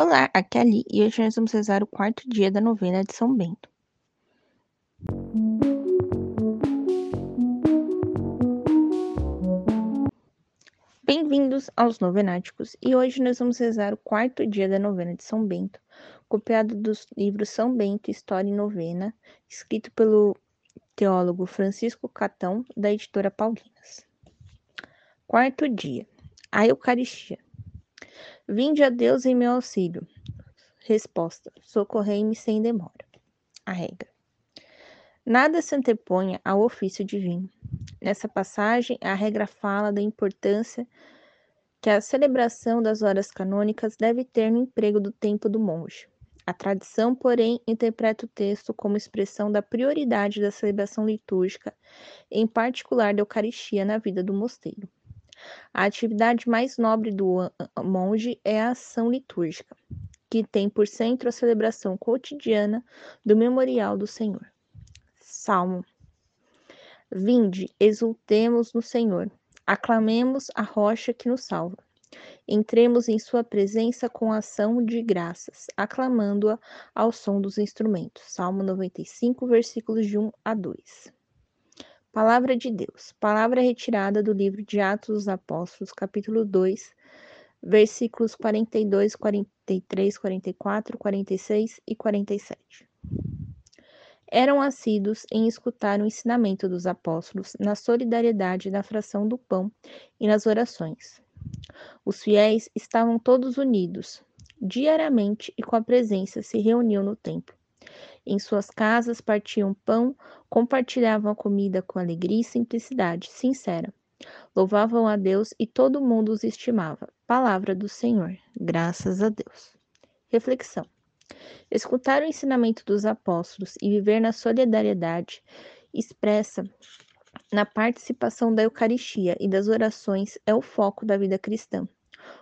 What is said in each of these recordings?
Olá, aqui é Ali e hoje nós vamos rezar o quarto dia da novena de São Bento. Bem-vindos aos Novenáticos e hoje nós vamos rezar o quarto dia da novena de São Bento, copiado do livro São Bento, História e Novena, escrito pelo teólogo Francisco Catão, da editora Paulinas. Quarto dia, a Eucaristia. Vinde a Deus em meu auxílio. Resposta: Socorrei-me sem demora. A regra. Nada se anteponha ao ofício divino. Nessa passagem, a regra fala da importância que a celebração das horas canônicas deve ter no emprego do tempo do monge. A tradição, porém, interpreta o texto como expressão da prioridade da celebração litúrgica, em particular da Eucaristia, na vida do mosteiro. A atividade mais nobre do monge é a ação litúrgica, que tem por centro a celebração cotidiana do memorial do Senhor. Salmo. Vinde, exultemos no Senhor, aclamemos a rocha que nos salva. Entremos em sua presença com ação de graças, aclamando-a ao som dos instrumentos. Salmo 95, versículos de 1 a 2. Palavra de Deus. Palavra retirada do livro de Atos dos Apóstolos, capítulo 2, versículos 42, 43, 44, 46 e 47. Eram assíduos em escutar o ensinamento dos apóstolos na solidariedade na fração do pão e nas orações. Os fiéis estavam todos unidos, diariamente e com a presença se reuniam no templo em suas casas partiam pão, compartilhavam a comida com alegria e simplicidade sincera. Louvavam a Deus e todo mundo os estimava. Palavra do Senhor. Graças a Deus. Reflexão. Escutar o ensinamento dos apóstolos e viver na solidariedade expressa na participação da Eucaristia e das orações é o foco da vida cristã,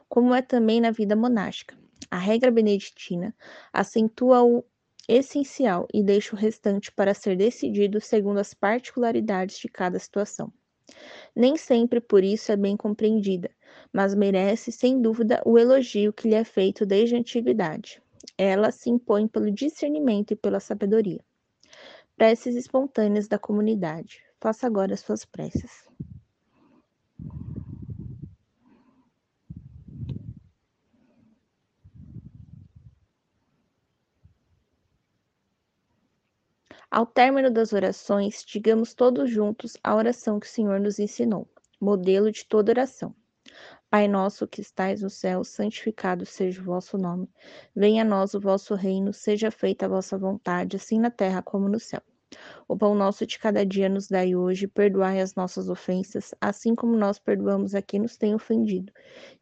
como é também na vida monástica. A regra beneditina acentua o essencial e deixa o restante para ser decidido segundo as particularidades de cada situação. Nem sempre por isso é bem compreendida, mas merece sem dúvida o elogio que lhe é feito desde a antiguidade. Ela se impõe pelo discernimento e pela sabedoria. Preces espontâneas da comunidade. Faça agora as suas preces. Ao término das orações, digamos todos juntos a oração que o Senhor nos ensinou, modelo de toda oração. Pai nosso que estais no céu, santificado seja o vosso nome. Venha a nós o vosso reino, seja feita a vossa vontade, assim na terra como no céu. O pão nosso de cada dia nos dai hoje, perdoai as nossas ofensas, assim como nós perdoamos a quem nos tem ofendido.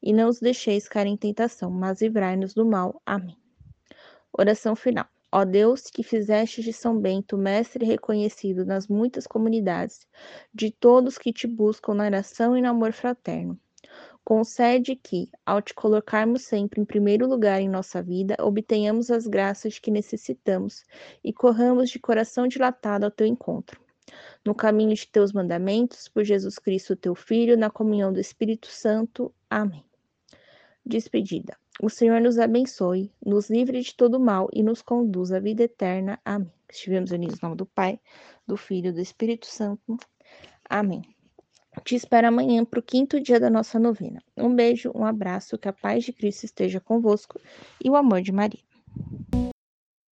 E não os deixeis cair em tentação, mas livrai-nos do mal. Amém. Oração final. Ó Deus, que fizeste de São Bento mestre reconhecido nas muitas comunidades, de todos que te buscam na oração e no amor fraterno, concede que, ao te colocarmos sempre em primeiro lugar em nossa vida, obtenhamos as graças que necessitamos e corramos de coração dilatado ao teu encontro. No caminho de teus mandamentos, por Jesus Cristo, teu Filho, na comunhão do Espírito Santo. Amém. Despedida. O Senhor nos abençoe, nos livre de todo mal e nos conduz à vida eterna. Amém. Estivemos unidos no nome do Pai, do Filho e do Espírito Santo. Amém. Te espero amanhã para o quinto dia da nossa novena. Um beijo, um abraço, que a paz de Cristo esteja convosco e o amor de Maria.